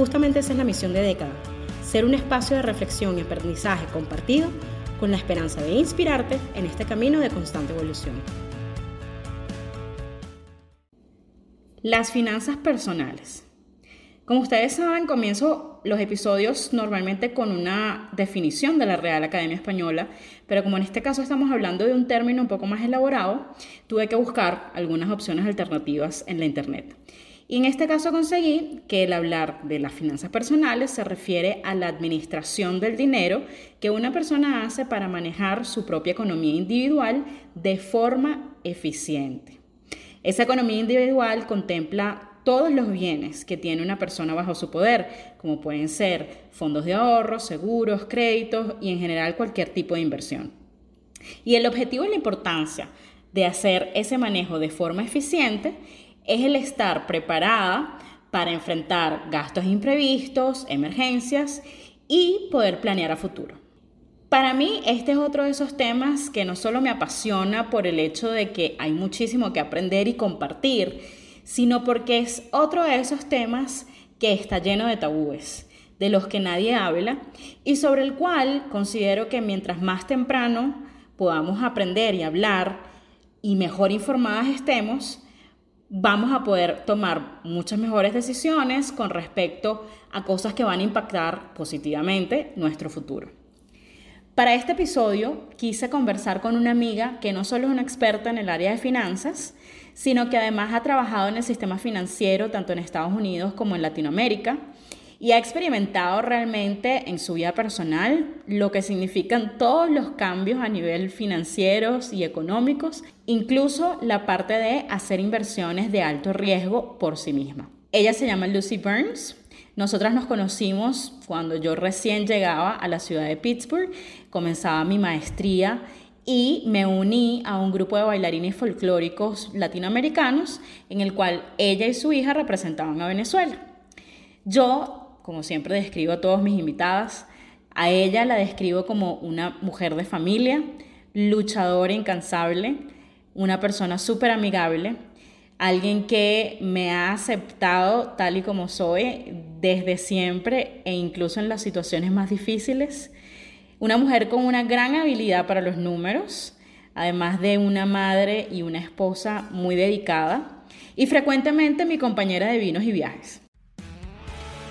Justamente esa es la misión de Década, ser un espacio de reflexión y aprendizaje compartido con la esperanza de inspirarte en este camino de constante evolución. Las finanzas personales. Como ustedes saben, comienzo los episodios normalmente con una definición de la Real Academia Española, pero como en este caso estamos hablando de un término un poco más elaborado, tuve que buscar algunas opciones alternativas en la Internet. Y en este caso conseguí que el hablar de las finanzas personales se refiere a la administración del dinero que una persona hace para manejar su propia economía individual de forma eficiente. Esa economía individual contempla todos los bienes que tiene una persona bajo su poder, como pueden ser fondos de ahorro, seguros, créditos y en general cualquier tipo de inversión. Y el objetivo y la importancia de hacer ese manejo de forma eficiente es el estar preparada para enfrentar gastos imprevistos, emergencias y poder planear a futuro. Para mí, este es otro de esos temas que no solo me apasiona por el hecho de que hay muchísimo que aprender y compartir, sino porque es otro de esos temas que está lleno de tabúes, de los que nadie habla y sobre el cual considero que mientras más temprano podamos aprender y hablar y mejor informadas estemos, vamos a poder tomar muchas mejores decisiones con respecto a cosas que van a impactar positivamente nuestro futuro. Para este episodio quise conversar con una amiga que no solo es una experta en el área de finanzas, sino que además ha trabajado en el sistema financiero tanto en Estados Unidos como en Latinoamérica y ha experimentado realmente en su vida personal lo que significan todos los cambios a nivel financieros y económicos, incluso la parte de hacer inversiones de alto riesgo por sí misma. Ella se llama Lucy Burns. Nosotras nos conocimos cuando yo recién llegaba a la ciudad de Pittsburgh, comenzaba mi maestría y me uní a un grupo de bailarines folclóricos latinoamericanos en el cual ella y su hija representaban a Venezuela. Yo como siempre describo a todos mis invitadas. A ella la describo como una mujer de familia, luchadora incansable, una persona súper amigable, alguien que me ha aceptado tal y como soy desde siempre e incluso en las situaciones más difíciles. Una mujer con una gran habilidad para los números, además de una madre y una esposa muy dedicada y frecuentemente mi compañera de vinos y viajes.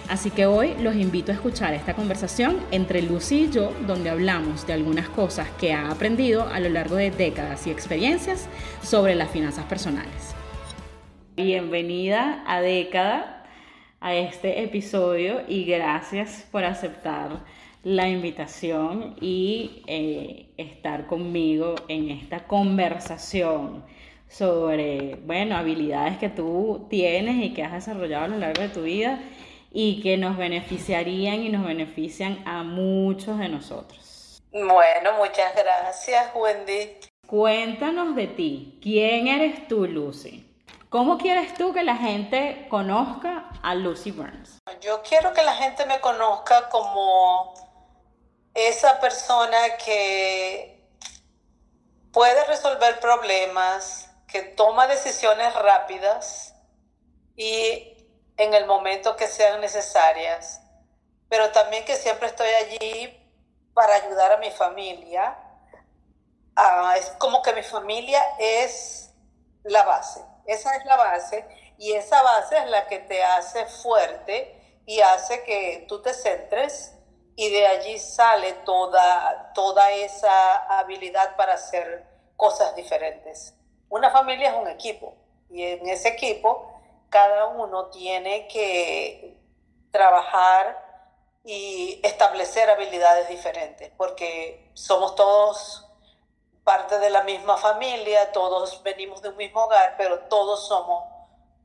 Así que hoy los invito a escuchar esta conversación entre Lucy y yo, donde hablamos de algunas cosas que ha aprendido a lo largo de décadas y experiencias sobre las finanzas personales. Bienvenida a Década, a este episodio y gracias por aceptar la invitación y eh, estar conmigo en esta conversación sobre, bueno, habilidades que tú tienes y que has desarrollado a lo largo de tu vida y que nos beneficiarían y nos benefician a muchos de nosotros. Bueno, muchas gracias, Wendy. Cuéntanos de ti. ¿Quién eres tú, Lucy? ¿Cómo quieres tú que la gente conozca a Lucy Burns? Yo quiero que la gente me conozca como esa persona que puede resolver problemas, que toma decisiones rápidas y en el momento que sean necesarias, pero también que siempre estoy allí para ayudar a mi familia. Ah, es como que mi familia es la base, esa es la base y esa base es la que te hace fuerte y hace que tú te centres y de allí sale toda, toda esa habilidad para hacer cosas diferentes. Una familia es un equipo y en ese equipo cada uno tiene que trabajar y establecer habilidades diferentes, porque somos todos parte de la misma familia, todos venimos de un mismo hogar, pero todos somos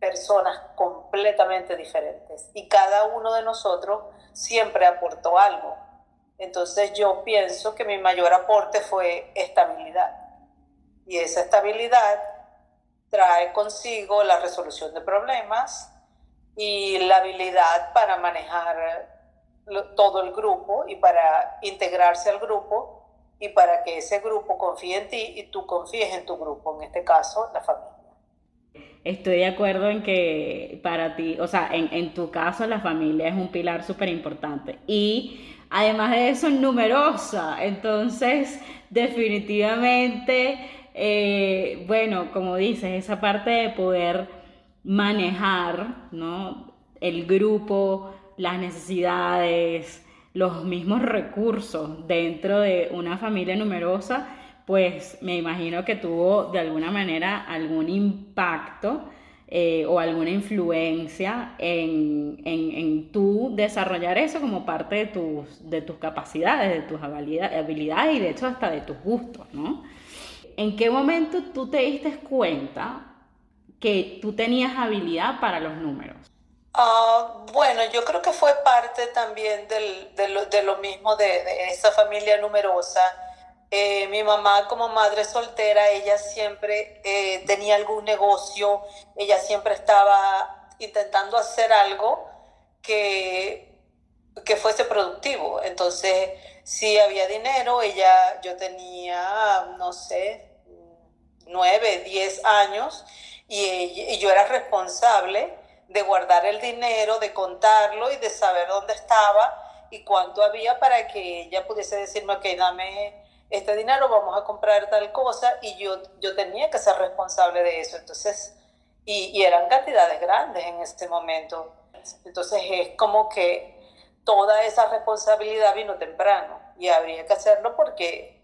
personas completamente diferentes y cada uno de nosotros siempre aportó algo. Entonces yo pienso que mi mayor aporte fue estabilidad. Y esa estabilidad trae consigo la resolución de problemas y la habilidad para manejar todo el grupo y para integrarse al grupo y para que ese grupo confíe en ti y tú confíes en tu grupo, en este caso la familia. Estoy de acuerdo en que para ti, o sea, en, en tu caso la familia es un pilar súper importante y además de eso numerosa, entonces definitivamente, eh, bueno, como dices, esa parte de poder manejar, ¿no? El grupo, las necesidades, los mismos recursos dentro de una familia numerosa, pues me imagino que tuvo de alguna manera algún impacto eh, o alguna influencia en, en, en tú desarrollar eso como parte de tus, de tus capacidades, de tus habilidades y de hecho hasta de tus gustos, ¿no? ¿En qué momento tú te diste cuenta que tú tenías habilidad para los números? Uh, bueno, yo creo que fue parte también del, de, lo, mismo de, de esa familia numerosa. Eh, mi mamá como madre soltera, ella siempre eh, tenía algún negocio, ella siempre estaba intentando hacer algo que, que fuese productivo. Entonces, si había dinero, ella, yo tenía, no sé, nueve, diez años y, yo era responsable de guardar el dinero, de contarlo y de saber dónde estaba y cuánto había para que ella pudiese decirme, ok, dame este dinero, vamos a comprar tal cosa y yo, yo tenía que ser responsable de eso. Entonces, y, eran cantidades grandes en ese momento. Entonces es como que toda esa responsabilidad vino temprano y habría que hacerlo porque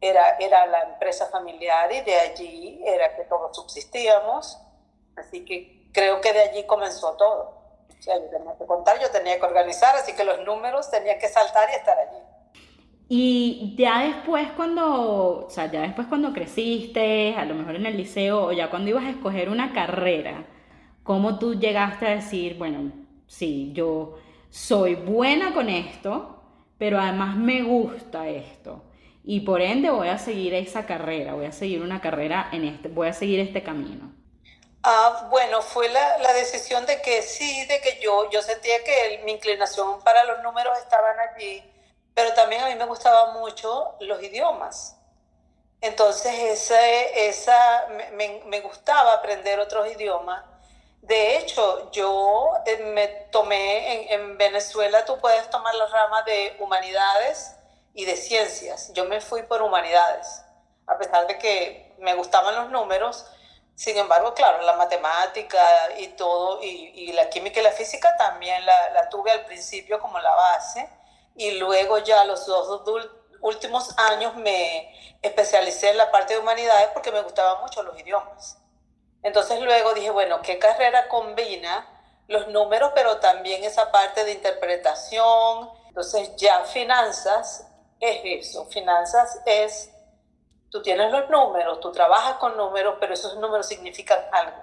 era, era la empresa familiar y de allí era que todos subsistíamos. Así que creo que de allí comenzó todo. O sea, yo tenía que contar, yo tenía que organizar, así que los números tenían que saltar y estar allí. Y ya después cuando, ya después cuando creciste, a lo mejor en el liceo, o ya cuando ibas a escoger una carrera, ¿cómo tú llegaste a decir, bueno, sí, yo soy buena con esto, pero además me gusta esto? Y por ende voy a seguir esa carrera, voy a seguir una carrera en este, voy a seguir este camino. Ah, bueno, fue la, la, decisión de que sí, de que yo, yo sentía que el, mi inclinación para los números estaban allí, pero también a mí me gustaban mucho los idiomas. Entonces, ese, esa, me, me gustaba aprender otros idiomas. De hecho, yo eh, me tomé en, en, Venezuela, tú puedes tomar la rama de humanidades y de ciencias. Yo me fui por humanidades, a pesar de que me gustaban los números sin embargo, claro, la matemática y todo, y, y la química y la física también la, la, tuve al principio como la base, y luego ya los dos últimos años me especialicé en la parte de humanidades porque me gustaban mucho los idiomas. Entonces luego dije, bueno, ¿qué carrera combina los números, pero también esa parte de interpretación? Entonces ya finanzas es eso, finanzas es Tú tienes los números, tú trabajas con números, pero esos números significan algo.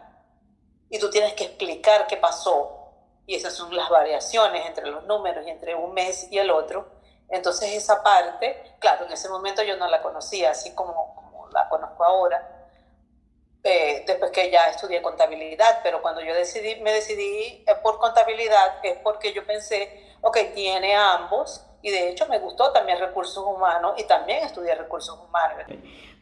Y tú tienes que explicar qué pasó. Y esas son las variaciones entre los números y entre un mes y el otro. Entonces esa parte, claro, en ese momento yo no la conocía así como, como la conozco ahora. Eh, después que ya estudié contabilidad, pero cuando yo decidí, me decidí por contabilidad es porque yo pensé, ok, tiene ambos, y de hecho me gustó también recursos humanos y también estudié recursos humanos.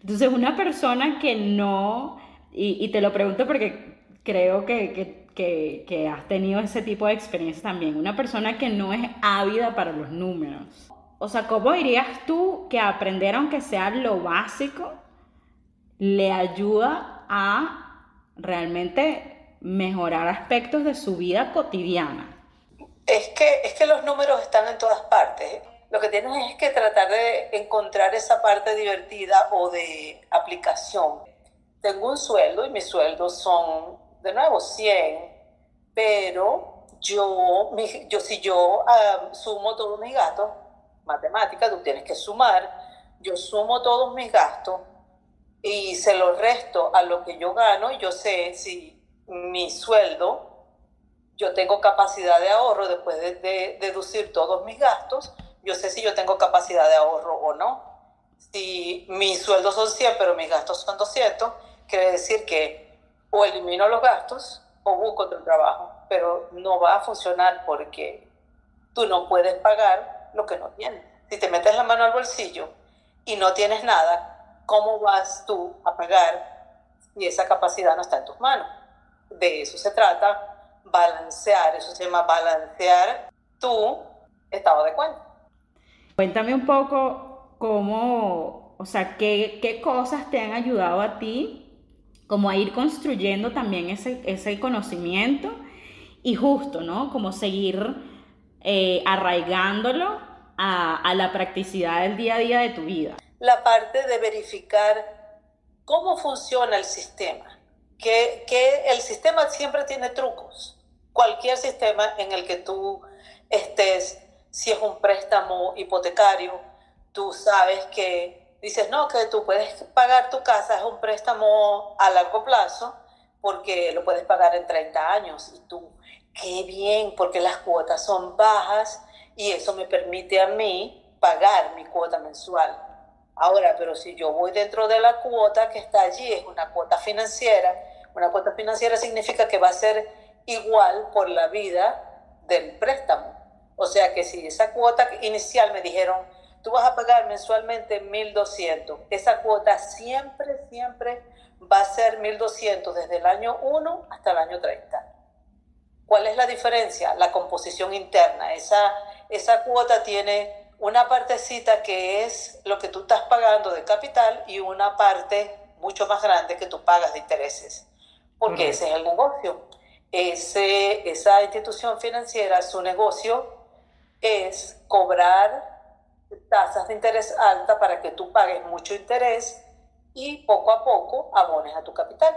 Entonces, una persona que no, y, y te lo pregunto porque creo que, que, que, que, has tenido ese tipo de experiencia también, una persona que no es ávida para los números. O sea, ¿cómo dirías tú que aprender aunque sea lo básico le ayuda a realmente mejorar aspectos de su vida cotidiana? Es que, es que los números están en todas partes. Lo que tienes es que tratar de encontrar esa parte divertida o de aplicación. Tengo un sueldo y mis sueldos son, de nuevo, 100, pero yo, mi, yo si yo uh, sumo todos mis gastos, matemática, tú tienes que sumar, yo sumo todos mis gastos y se los resto a lo que yo gano, yo sé si mi sueldo yo tengo capacidad de ahorro después de, deducir todos mis gastos, yo sé si yo tengo capacidad de ahorro o no. Si mis sueldos son 100, pero mis gastos son 200, quiere decir que o elimino los gastos o busco otro trabajo, pero no va a funcionar porque tú no puedes pagar lo que no tienes. Si te metes la mano al bolsillo y no tienes nada, ¿cómo vas tú a pagar si esa capacidad no está en tus manos? De eso se trata balancear, eso se llama balancear tu estado de cuenta. Cuéntame un poco cómo, o sea, qué, qué cosas te han ayudado a ti como a ir construyendo también ese, ese conocimiento y justo, ¿no? Como seguir eh, arraigándolo a, a la practicidad del día a día de tu vida. La parte de verificar cómo funciona el sistema, que, que el sistema siempre tiene trucos cualquier sistema en el que tú estés, si es un préstamo hipotecario, tú sabes que dices, no, que tú puedes pagar tu casa, es un préstamo a largo plazo, porque lo puedes pagar en 30 años. Y tú, qué bien, porque las cuotas son bajas y eso me permite a mí pagar mi cuota mensual. Ahora, pero si yo voy dentro de la cuota que está allí, es una cuota financiera, una cuota financiera significa que va a ser igual por la vida del préstamo. O sea que si esa cuota inicial me dijeron, tú vas a pagar mensualmente 1.200, esa cuota siempre, siempre va a ser 1.200 desde el año 1 hasta el año 30. ¿Cuál es la diferencia? La composición interna. Esa, esa cuota tiene una partecita que es lo que tú estás pagando de capital y una parte mucho más grande que tú pagas de intereses, porque ese es el negocio. Ese, esa institución financiera, su negocio es cobrar tasas de interés alta para que tú pagues mucho interés y poco a poco abones a tu capital.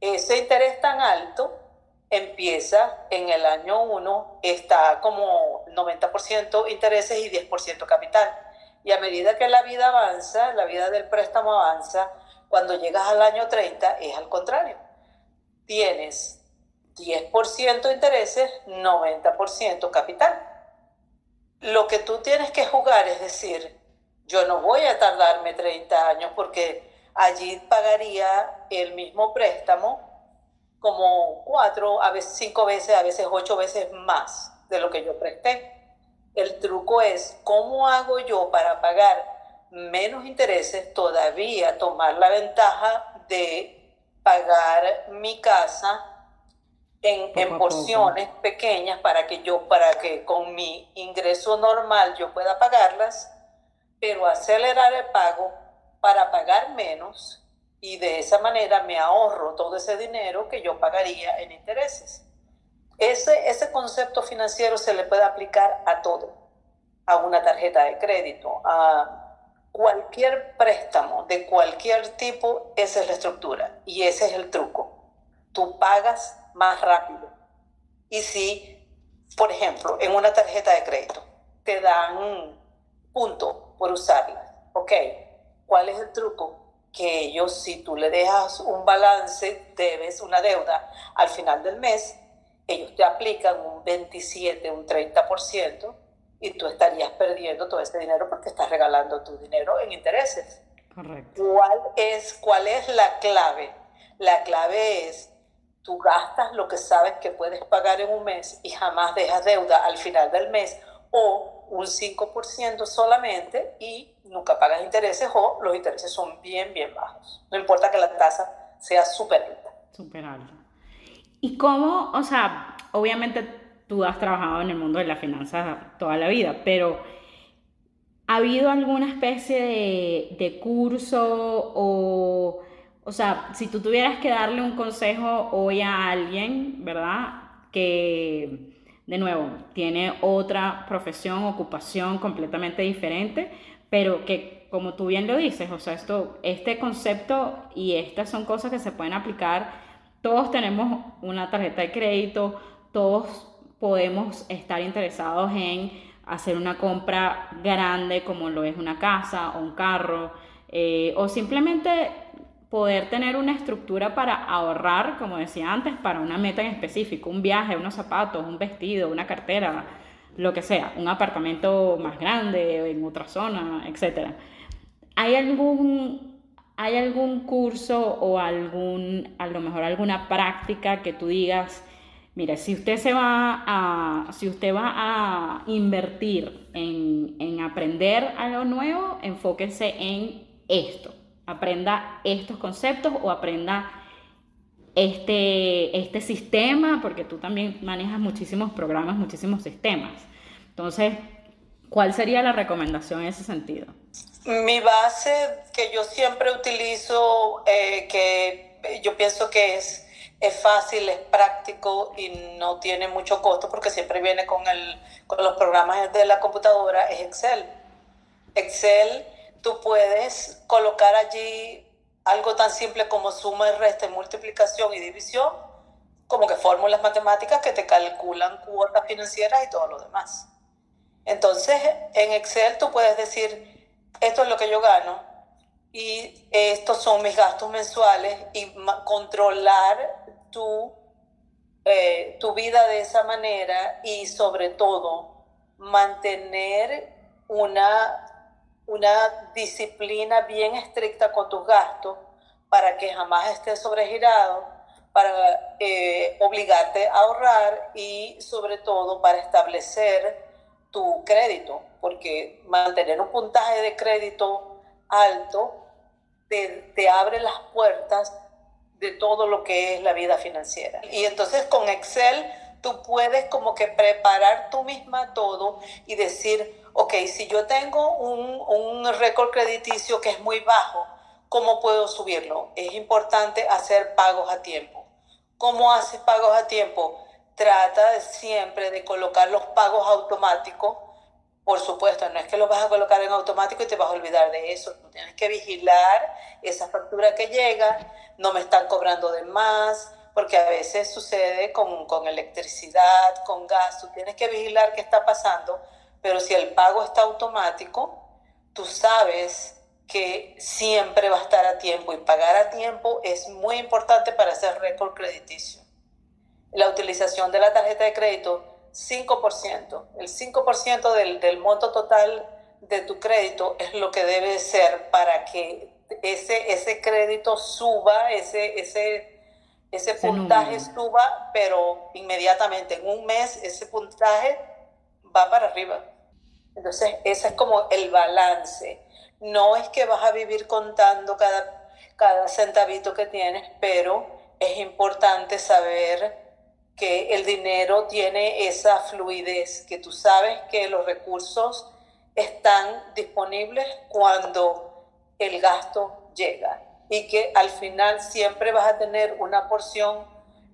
Ese interés tan alto empieza en el año 1, está como 90% intereses y 10% capital. Y a medida que la vida avanza, la vida del préstamo avanza, cuando llegas al año 30 es al contrario. Tienes 10% intereses, 90% capital. Lo que tú tienes que jugar es decir, yo no voy a tardarme 30 años porque allí pagaría el mismo préstamo como cuatro, a veces cinco veces, a veces ocho veces más de lo que yo presté. El truco es cómo hago yo para pagar menos intereses, todavía tomar la ventaja de pagar mi casa en, porciones pequeñas para que yo, para que con mi ingreso normal yo pueda pagarlas, pero acelerar el pago para pagar menos y de esa manera me ahorro todo ese dinero que yo pagaría en intereses. Ese, ese concepto financiero se le puede aplicar a todo, a una tarjeta de crédito, a cualquier préstamo de cualquier tipo, esa es la estructura y ese es el truco. Tú pagas más rápido. Y si, por ejemplo, en una tarjeta de crédito te dan punto por usarla, ¿ok? ¿Cuál es el truco? Que ellos, si tú le dejas un balance, debes una deuda al final del mes, ellos te aplican un 27, un 30% y tú estarías perdiendo todo ese dinero porque estás regalando tu dinero en intereses. Correcto. ¿Cuál es, cuál es la clave? La clave es tú gastas lo que sabes que puedes pagar en un mes y jamás dejas deuda al final del mes o un 5% solamente y nunca pagas intereses o los intereses son bien, bien bajos. No importa que la tasa sea súper alta. Súper alta. ¿Y cómo, o sea, obviamente tú has trabajado en el mundo de las finanzas toda la vida, pero ¿ha habido alguna especie de, de curso o o sea, si tú tuvieras que darle un consejo hoy a alguien, ¿verdad? Que, de nuevo, tiene otra profesión, ocupación completamente diferente, pero que, como tú bien lo dices, o sea, esto, este concepto y estas son cosas que se pueden aplicar. Todos tenemos una tarjeta de crédito, todos podemos estar interesados en hacer una compra grande como lo es una casa o un carro, eh, o simplemente poder tener una estructura para ahorrar, como decía antes, para una meta en específico, un viaje, unos zapatos, un vestido, una cartera, lo que sea, un apartamento más grande en otra zona, etc. ¿Hay algún, ¿Hay algún curso o algún, a lo mejor alguna práctica que tú digas, mire, si usted se va a, si usted va a invertir en, en aprender algo nuevo, enfóquese en esto, aprenda estos conceptos o aprenda este, este sistema, porque tú también manejas muchísimos programas, muchísimos sistemas. Entonces, ¿cuál sería la recomendación en ese sentido? Mi base que yo siempre utilizo, eh, que yo pienso que es, es fácil, es práctico y no tiene mucho costo porque siempre viene con, el, con los programas de la computadora, es Excel. Excel tú puedes colocar allí algo tan simple como suma y resta, multiplicación y división, como que fórmulas matemáticas que te calculan cuotas financieras y todo lo demás. Entonces, en Excel tú puedes decir, esto es lo que yo gano y estos son mis gastos mensuales y controlar tu, eh, tu vida de esa manera y sobre todo mantener una una disciplina bien estricta con tus gastos para que jamás estés sobregirado, para eh, obligarte a ahorrar y sobre todo para establecer tu crédito, porque mantener un puntaje de crédito alto te, te abre las puertas de todo lo que es la vida financiera. Y entonces con Excel tú puedes como que preparar tú misma todo y decir, ok, si yo tengo un, un récord crediticio que es muy bajo, ¿cómo puedo subirlo? Es importante hacer pagos a tiempo. ¿Cómo haces pagos a tiempo? Trata siempre de colocar los pagos automáticos. Por supuesto, no es que los vas a colocar en automático y te vas a olvidar de eso. Tú tienes que vigilar esa factura que llega, no me están cobrando de más, porque a veces sucede con, con electricidad, con gas, tú tienes que vigilar qué está pasando pero si el pago está automático, tú sabes que siempre va a estar a tiempo y pagar a tiempo es muy importante para hacer récord crediticio. La utilización de la tarjeta de crédito, 5%. El 5% del, del monto total de tu crédito es lo que debe ser para que ese, ese crédito suba, ese, ese, ese puntaje suba, pero inmediatamente en un mes ese puntaje va para arriba. Entonces, ese es como el balance. No es que vas a vivir contando cada, cada centavito que tienes, pero es importante saber que el dinero tiene esa fluidez, que tú sabes que los recursos están disponibles cuando el gasto llega y que al final siempre vas a tener una porción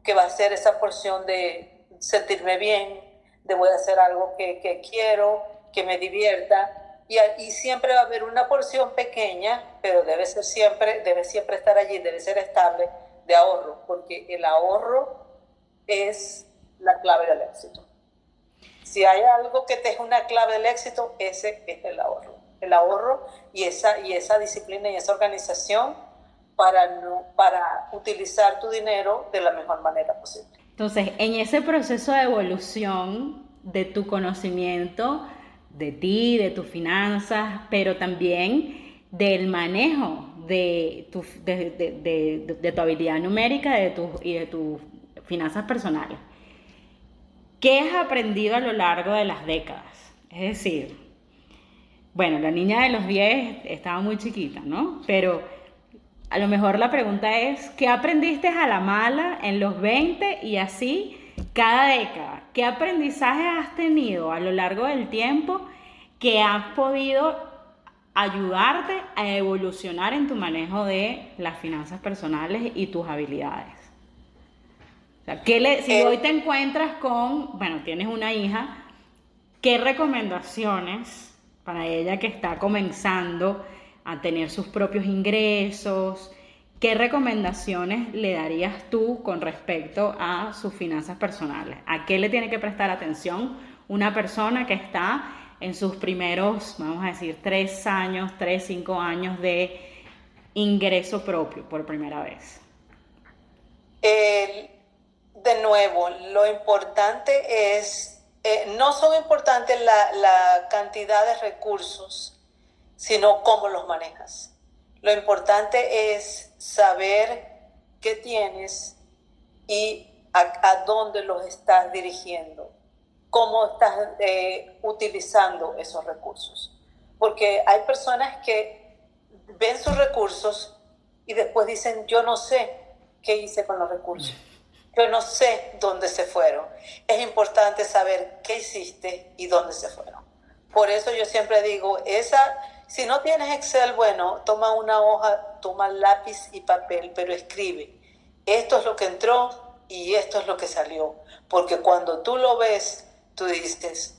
que va a ser esa porción de sentirme bien, de voy a hacer algo que, quiero, que me divierta. Y, y, siempre va a haber una porción pequeña, pero debe ser siempre, debe siempre estar allí, debe ser estable de ahorro, porque el ahorro es la clave del éxito. Si hay algo que te es una clave del éxito, ese es el ahorro. El ahorro y esa, y esa disciplina y esa organización para, no, para utilizar tu dinero de la mejor manera posible. Entonces, en ese proceso de evolución de tu conocimiento, de ti, de tus finanzas, pero también del manejo de tu, de, tu habilidad numérica de y de tus finanzas personales. ¿Qué has aprendido a lo largo de las décadas? Es decir, bueno, la niña de los 10 estaba muy chiquita, ¿no? Pero a lo mejor la pregunta es, ¿qué aprendiste a la mala en los 20 y así cada década, ¿qué aprendizaje has tenido a lo largo del tiempo que has podido ayudarte a evolucionar en tu manejo de las finanzas personales y tus habilidades? O sea, si eh, hoy te encuentras con, bueno, tienes una hija, ¿qué recomendaciones para ella que está comenzando a tener sus propios ingresos? ¿Qué recomendaciones le darías tú con respecto a sus finanzas personales? ¿A qué le tiene que prestar atención una persona que está en sus primeros, vamos a decir, tres años, tres, cinco años de ingreso propio por primera vez? de nuevo, lo importante es, eh, no son importantes la, la cantidad de recursos, sino cómo los manejas. Lo importante es saber qué tienes y a, dónde los estás dirigiendo, cómo estás eh, utilizando esos recursos. Porque hay personas que ven sus recursos y después dicen, yo no sé qué hice con los recursos. Yo no sé dónde se fueron. Es importante saber qué hiciste y dónde se fueron. Por eso yo siempre digo, esa, si no tienes Excel, bueno, toma una hoja, toma lápiz y papel, pero escribe. Esto es lo que entró, y esto es lo que salió. Porque cuando tú lo ves, tú dices,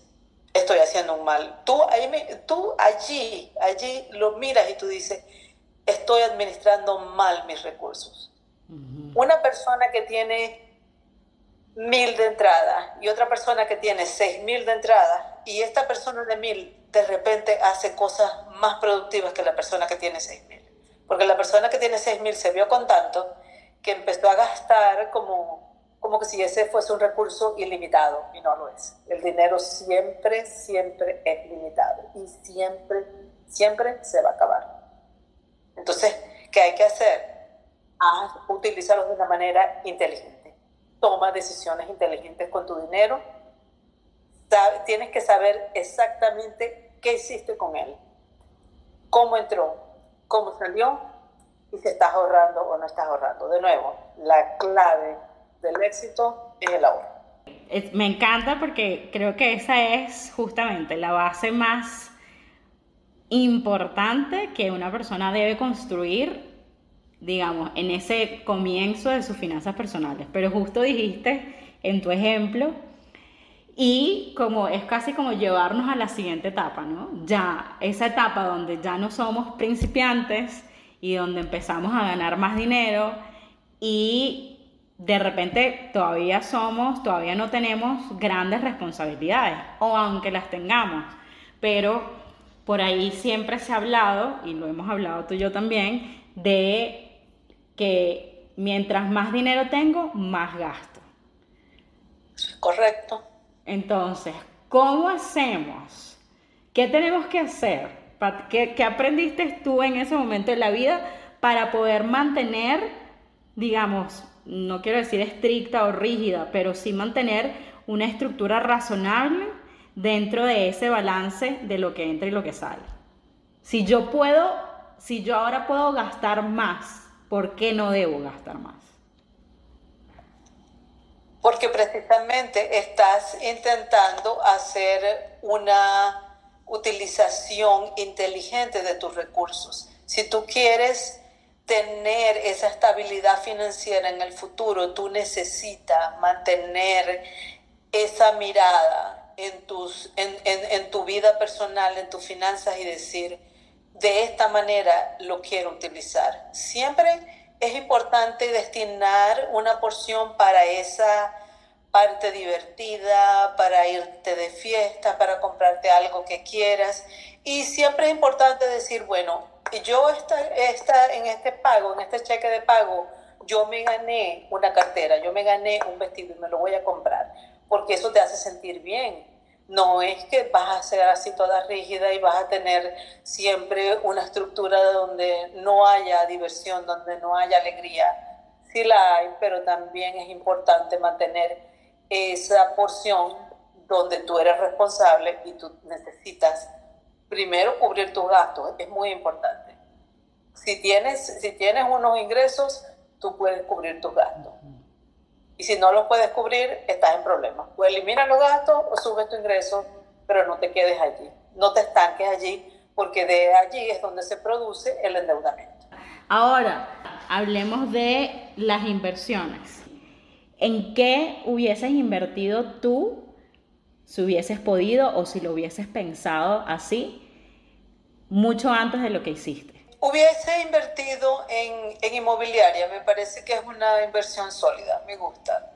estoy haciendo un mal. Tú, ahí tú allí, allí lo miras y tú dices, estoy administrando mal mis recursos. Una persona que tiene mil de entrada y otra persona que tiene seis mil de entrada y esta persona de mil de repente hace cosas más productivas que la persona que tiene seis mil. Porque la persona que tiene seis mil se vio con tanto que empezó a gastar como, como que si ese fuese un recurso ilimitado y no lo es. El dinero siempre, siempre es limitado y siempre, siempre se va a acabar. Entonces, ¿qué hay que hacer? Haz, utilízalo de una manera inteligente. Toma decisiones inteligentes con tu dinero. Tienes que saber exactamente qué hiciste con él, cómo entró, cómo salió y si estás ahorrando o no estás ahorrando. De nuevo, la clave del éxito es el ahorro. Me encanta porque creo que esa es justamente la base más importante que una persona debe construir, digamos, en ese comienzo de sus finanzas personales. Pero justo dijiste en tu ejemplo, y como es casi como llevarnos a la siguiente etapa, ¿no? Ya, esa etapa donde ya no somos principiantes, y donde empezamos a ganar más dinero y de repente todavía somos, todavía no tenemos grandes responsabilidades, o aunque las tengamos, pero por ahí siempre se ha hablado, y lo hemos hablado tú y yo también, de que mientras más dinero tengo, más gasto. Correcto. Entonces, ¿cómo hacemos? ¿Qué tenemos que hacer ¿Qué, aprendiste tú en ese momento de la vida para poder mantener, digamos, no quiero decir estricta o rígida, pero sí mantener una estructura razonable dentro de ese balance de lo que entra y lo que sale? Si yo puedo, si yo ahora puedo gastar más, ¿por qué no debo gastar más? Porque precisamente estás intentando hacer una utilización inteligente de tus recursos. Si tú quieres tener esa estabilidad financiera en el futuro, tú necesitas mantener esa mirada en, tus, en, en, tu vida personal, en tus finanzas y decir, de esta manera lo quiero utilizar. Siempre es importante destinar una porción para esa parte divertida, para irte de fiesta, para comprarte algo que quieras. Y siempre es importante decir, bueno, yo esta, esta, en este pago, en este cheque de pago, yo me gané una cartera, yo me gané un vestido y me lo voy a comprar, porque eso te hace sentir bien. No es que vas a ser así toda rígida y vas a tener siempre una estructura donde no haya diversión, donde no haya alegría. Sí la hay, pero también es importante mantener esa porción donde tú eres responsable y tú necesitas primero cubrir tus gastos, es muy importante. Si tienes, si tienes unos ingresos, tú puedes cubrir tus gastos. Y si no los puedes cubrir, estás en problemas. O elimina los gastos o sube tu ingreso, pero no te quedes allí. No te estanques allí, porque de allí es donde se produce el endeudamiento. Ahora, hablemos de las inversiones. ¿En qué hubieses invertido tú si hubieses podido o si lo hubieses pensado así mucho antes de lo que hiciste? Hubiese invertido en, en inmobiliaria, me parece que es una inversión sólida, me gusta.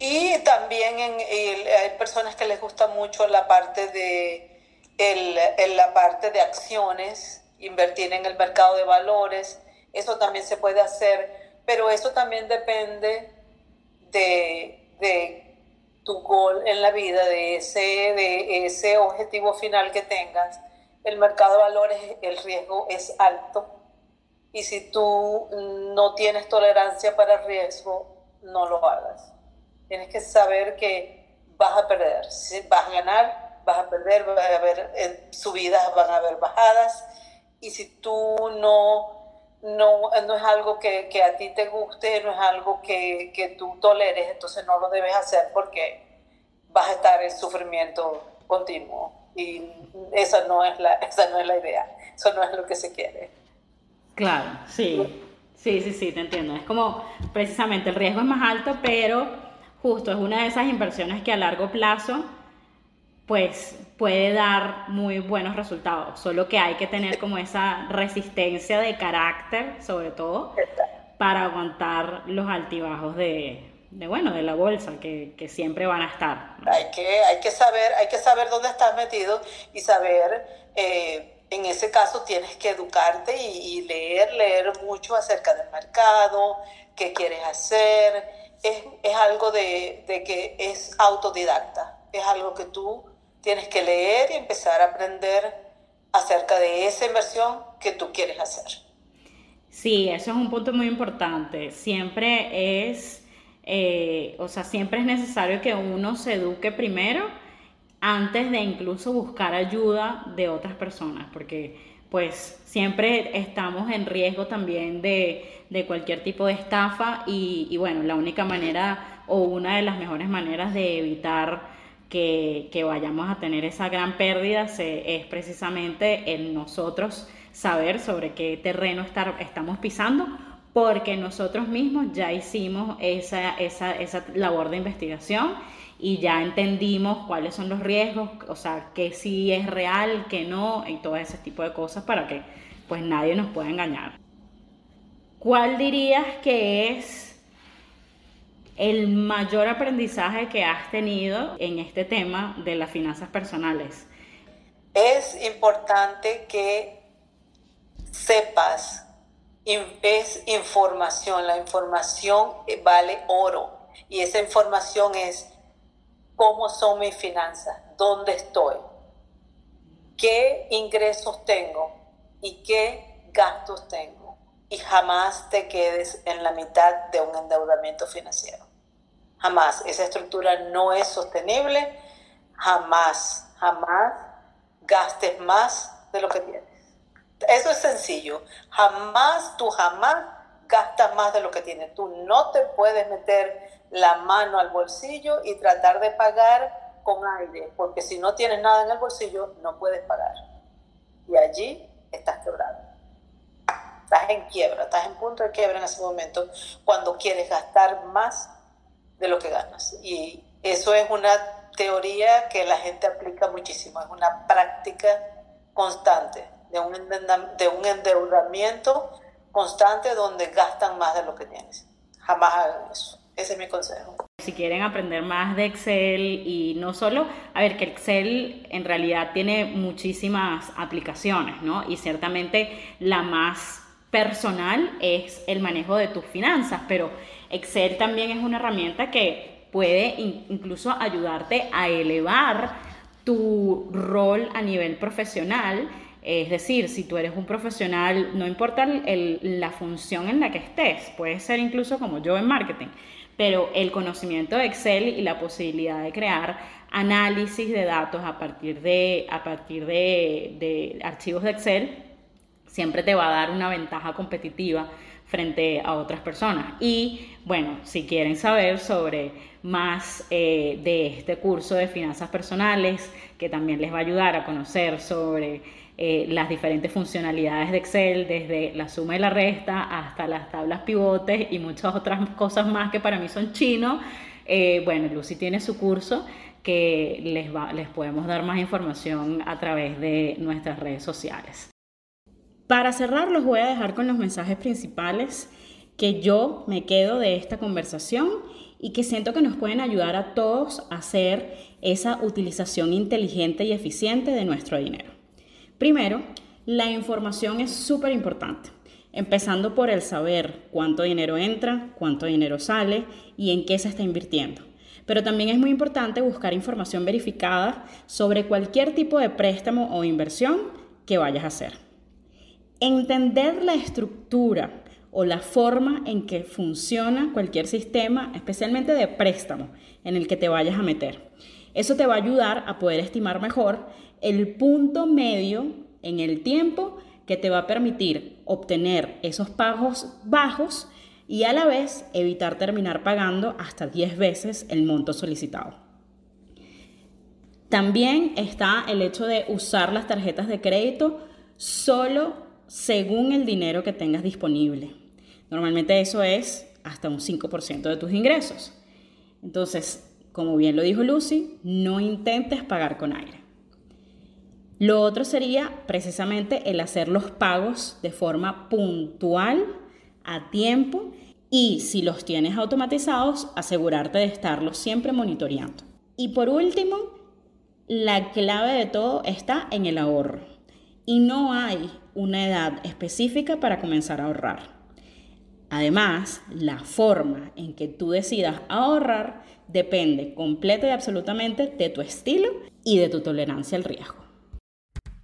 Y también en, hay personas que les gusta mucho la parte de, el, la parte de acciones invertir en el mercado de valores, eso también se puede hacer, pero eso también depende de, de tu gol en la vida, de ese, de ese objetivo final que tengas. El mercado de valores, el riesgo es alto y si tú no tienes tolerancia para el riesgo, no lo hagas. Tienes que saber que vas a perder, vas a ganar, vas a perder, va a haber subidas, van a haber bajadas y si tú no no, no es algo que, que, a ti te guste, no es algo que, que, tú toleres, entonces no lo debes hacer porque vas a estar en sufrimiento continuo. Y esa no es la, esa no es la idea, eso no es lo que se quiere. Claro, sí, sí, sí, sí, te entiendo. Es como precisamente el riesgo es más alto, pero justo es una de esas inversiones que a largo plazo pues puede dar muy buenos resultados. Solo que hay que tener como esa resistencia de carácter, sobre todo, para aguantar los altibajos de, de bueno, de la bolsa, que, que, siempre van a estar. Hay, que, hay, que saber, hay que saber dónde estás metido y saber, eh, en ese caso tienes que educarte y, y, leer, leer mucho acerca del mercado, qué quieres hacer. Es, es algo de, de que es autodidacta, es algo que tú Tienes que leer y empezar a aprender acerca de esa inversión que tú quieres hacer. Sí, eso es un punto muy importante. Siempre es, eh, o sea, siempre es necesario que uno se eduque primero antes de incluso buscar ayuda de otras personas, porque pues siempre estamos en riesgo también de, de cualquier tipo de estafa y, y bueno, la única manera o una de las mejores maneras de evitar que, vayamos a tener esa gran pérdida es precisamente el nosotros saber sobre qué terreno estamos pisando, porque nosotros mismos ya hicimos esa, esa, esa labor de investigación y ya entendimos cuáles son los riesgos, o sea, qué sí es real, qué no, y todo ese tipo de cosas para que pues nadie nos pueda engañar. ¿Cuál dirías que es el mayor aprendizaje que has tenido en este tema de las finanzas personales? Es importante que sepas, es información, la información vale oro y esa información es cómo son mis finanzas, dónde estoy, qué ingresos tengo y qué gastos tengo. Y jamás te quedes en la mitad de un endeudamiento financiero. Jamás. Esa estructura no es sostenible. Jamás, jamás gastes más de lo que tienes. Eso es sencillo. Jamás, tú jamás gastas más de lo que tienes. Tú no te puedes meter la mano al bolsillo y tratar de pagar con aire, porque si no tienes nada en el bolsillo, no puedes pagar. Y allí estás quebrado. Estás en quiebra, estás en punto de quiebra en ese momento cuando quieres gastar más de lo que ganas. Y eso es una teoría que la gente aplica muchísimo, es una práctica constante de un, de un endeudamiento constante donde gastan más de lo que tienes. Jamás hagan eso. Ese es mi consejo. Si quieren aprender más de Excel y no solo, a ver, que Excel en realidad tiene muchísimas aplicaciones, ¿no? Y ciertamente la más personal es el manejo de tus finanzas, pero Excel también es una herramienta que puede incluso ayudarte a elevar tu rol a nivel profesional. Es decir, si tú eres un profesional, no importa la función en la que estés, puede ser incluso como yo en marketing, pero el conocimiento de Excel y la posibilidad de crear análisis de datos a partir de, a partir de archivos de Excel siempre te va a dar una ventaja competitiva frente a otras personas. Y bueno, si quieren saber sobre más eh, de este curso de finanzas personales, que también les va a ayudar a conocer sobre eh, las diferentes funcionalidades de Excel, desde la suma y la resta hasta las tablas pivotes y muchas otras cosas más que para mí son chinos, eh, bueno, Lucy tiene su curso que les, va, les podemos dar más información a través de nuestras redes sociales. Para cerrar, los voy a dejar con los mensajes principales que yo me quedo de esta conversación y que siento que nos pueden ayudar a todos a hacer esa utilización inteligente y eficiente de nuestro dinero. Primero, La información es súper importante, empezando por el saber cuánto dinero entra, cuánto dinero sale y en qué se está invirtiendo. Pero también es muy importante buscar información verificada sobre cualquier tipo de préstamo o inversión que vayas a hacer. Entender la estructura o la forma en que funciona cualquier sistema, especialmente de préstamo, en el que te vayas a meter. Eso te va a ayudar a poder estimar mejor el punto medio en el tiempo que te va a permitir obtener esos pagos bajos y a la vez evitar terminar pagando hasta 10 veces el monto solicitado. También está el hecho de usar las tarjetas de crédito solo según el dinero que tengas disponible. Normalmente eso es hasta un 5% de tus ingresos. Entonces, como bien lo dijo Lucy, no intentes pagar con aire. Lo otro sería precisamente el hacer los pagos de forma puntual, a tiempo, y si los tienes automatizados, asegurarte de estarlos siempre monitoreando. Y por último, la clave de todo está en el ahorro. Y no hay una edad específica para comenzar a ahorrar. Además, la forma en que tú decidas ahorrar depende completa y absolutamente de tu estilo y de tu tolerancia al riesgo.